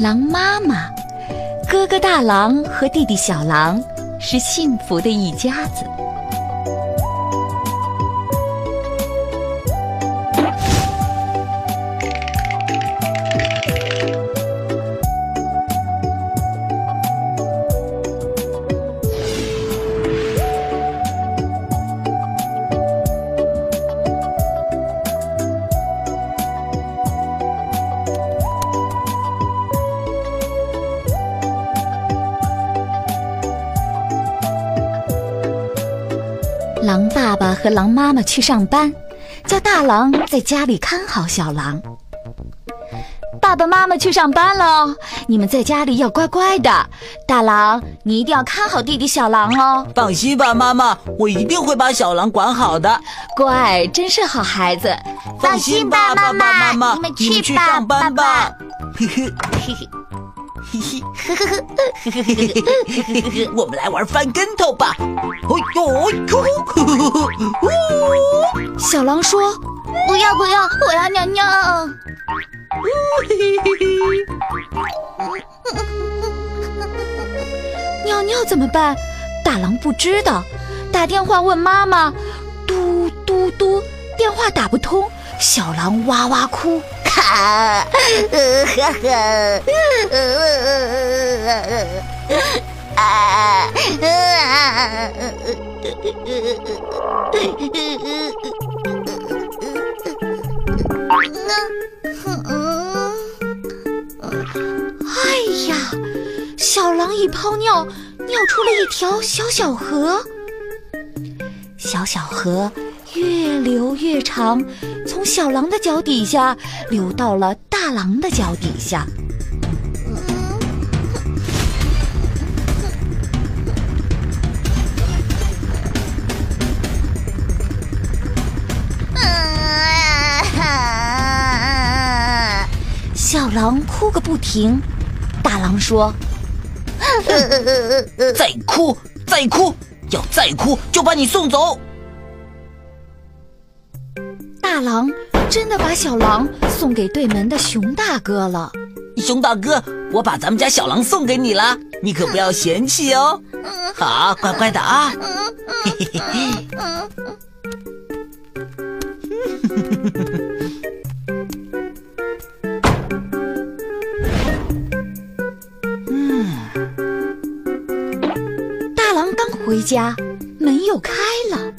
狼妈妈、哥哥大狼和弟弟小狼是幸福的一家子。狼爸爸和狼妈妈去上班，叫大狼在家里看好小狼。爸爸妈妈去上班喽，你们在家里要乖乖的。大狼，你一定要看好弟弟小狼哦。放心吧，妈妈，我一定会把小狼管好的。乖，真是好孩子。放心吧，爸爸妈妈，你们去吧，上班吧。嘿嘿 嘿嘿。嘿 嘿呵呵呵呵呵呵呵，我们来玩翻跟头吧！哦呦呦！小狼说：“不要不要，我要尿尿。”尿尿怎么办？大狼不知道，打电话问妈妈。嘟嘟嘟，电话打不通，小狼哇哇哭。啊，呵呵，啊啊！哎呀，小狼一泡尿，尿出了一条小小河。小小河。越流越长，从小狼的脚底下流到了大狼的脚底下。小狼哭个不停，大狼说：“再哭，再哭，要再哭就把你送走。”大狼真的把小狼送给对门的熊大哥了。熊大哥，我把咱们家小狼送给你了，你可不要嫌弃哦。好，乖乖的啊。嘿嘿嘿嘿。嗯。大狼刚回家，门又开了。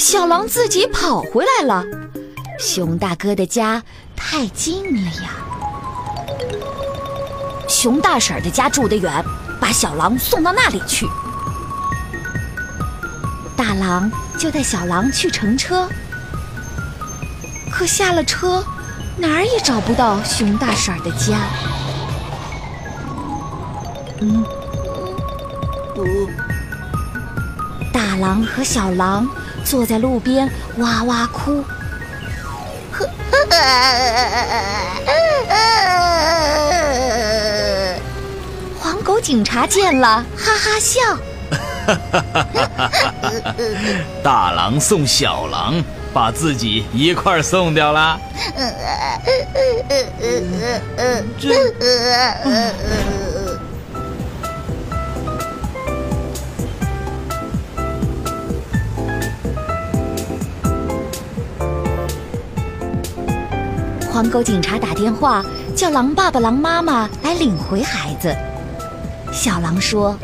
小狼自己跑回来了。熊大哥的家太近了呀。熊大婶的家住得远，把小狼送到那里去。大狼就带小狼去乘车，可下了车，哪儿也找不到熊大婶的家。嗯，大狼和小狼坐在路边哇哇哭。黄狗警察见了，哈哈笑。大狼送小狼，把自己一块儿送掉了。这。黄狗警察打电话叫狼爸爸、狼妈妈来领回孩子。小狼说：“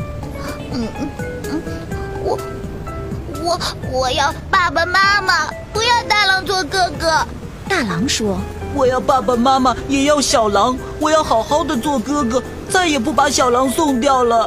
嗯嗯嗯，我我我要爸爸妈妈，不要大狼做哥哥。大狼说我要爸爸妈妈，也要小狼，我要好好的做哥哥，再也不把小狼送掉了。